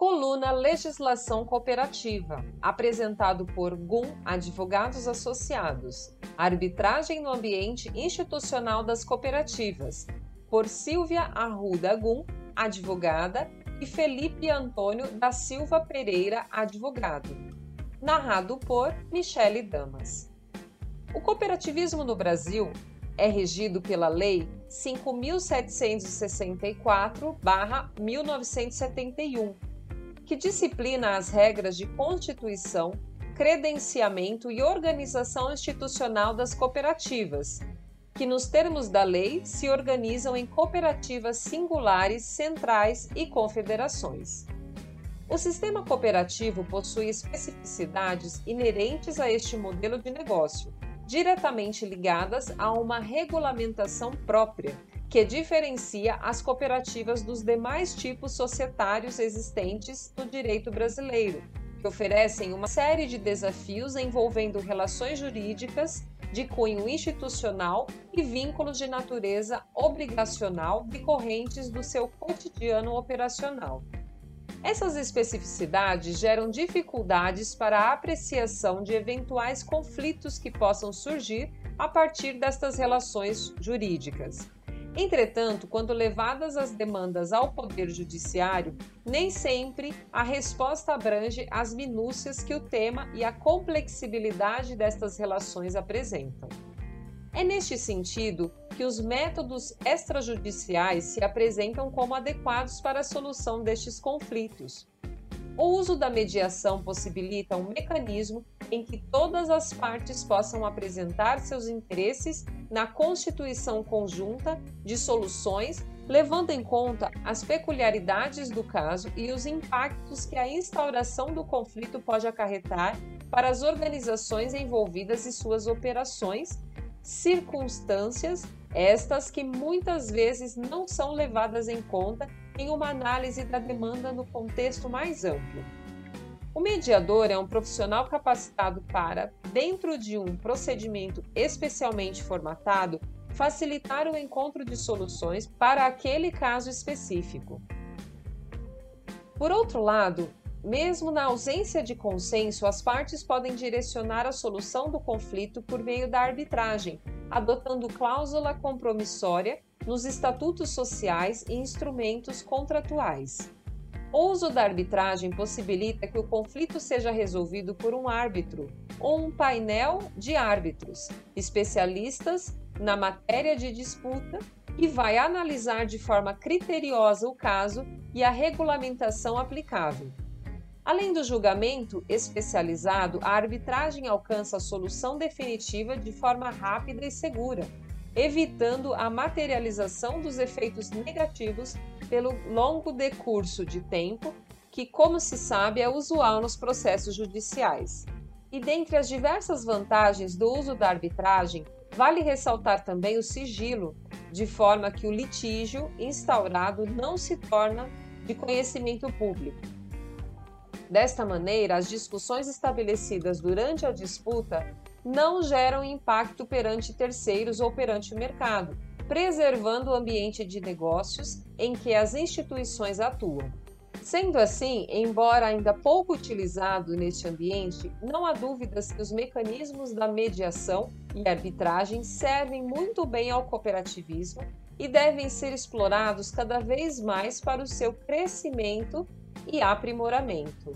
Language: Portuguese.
Coluna Legislação Cooperativa, apresentado por GUM Advogados Associados. Arbitragem no ambiente institucional das cooperativas, por Silvia Arruda Gum, advogada, e Felipe Antônio da Silva Pereira, advogado. Narrado por Michele Damas. O cooperativismo no Brasil é regido pela Lei 5.764-1971 que disciplina as regras de constituição, credenciamento e organização institucional das cooperativas, que, nos termos da lei, se organizam em cooperativas singulares, centrais e confederações. O sistema cooperativo possui especificidades inerentes a este modelo de negócio, diretamente ligadas a uma regulamentação própria que diferencia as cooperativas dos demais tipos societários existentes no direito brasileiro, que oferecem uma série de desafios envolvendo relações jurídicas de cunho institucional e vínculos de natureza obrigacional decorrentes do seu cotidiano operacional. Essas especificidades geram dificuldades para a apreciação de eventuais conflitos que possam surgir a partir destas relações jurídicas. Entretanto, quando levadas as demandas ao Poder Judiciário, nem sempre a resposta abrange as minúcias que o tema e a complexibilidade destas relações apresentam. É neste sentido que os métodos extrajudiciais se apresentam como adequados para a solução destes conflitos. O uso da mediação possibilita um mecanismo em que todas as partes possam apresentar seus interesses na constituição conjunta de soluções, levando em conta as peculiaridades do caso e os impactos que a instauração do conflito pode acarretar para as organizações envolvidas e suas operações, circunstâncias estas que muitas vezes não são levadas em conta em uma análise da demanda no contexto mais amplo. O mediador é um profissional capacitado para, dentro de um procedimento especialmente formatado, facilitar o encontro de soluções para aquele caso específico. Por outro lado, mesmo na ausência de consenso, as partes podem direcionar a solução do conflito por meio da arbitragem, adotando cláusula compromissória nos estatutos sociais e instrumentos contratuais. O uso da arbitragem possibilita que o conflito seja resolvido por um árbitro ou um painel de árbitros, especialistas na matéria de disputa, e vai analisar de forma criteriosa o caso e a regulamentação aplicável. Além do julgamento especializado, a arbitragem alcança a solução definitiva de forma rápida e segura, evitando a materialização dos efeitos negativos pelo longo decurso de tempo, que, como se sabe, é usual nos processos judiciais. E dentre as diversas vantagens do uso da arbitragem, vale ressaltar também o sigilo, de forma que o litígio instaurado não se torna de conhecimento público. Desta maneira, as discussões estabelecidas durante a disputa não geram impacto perante terceiros ou perante o mercado, preservando o ambiente de negócios em que as instituições atuam. Sendo assim, embora ainda pouco utilizado neste ambiente, não há dúvidas que os mecanismos da mediação e arbitragem servem muito bem ao cooperativismo e devem ser explorados cada vez mais para o seu crescimento e aprimoramento.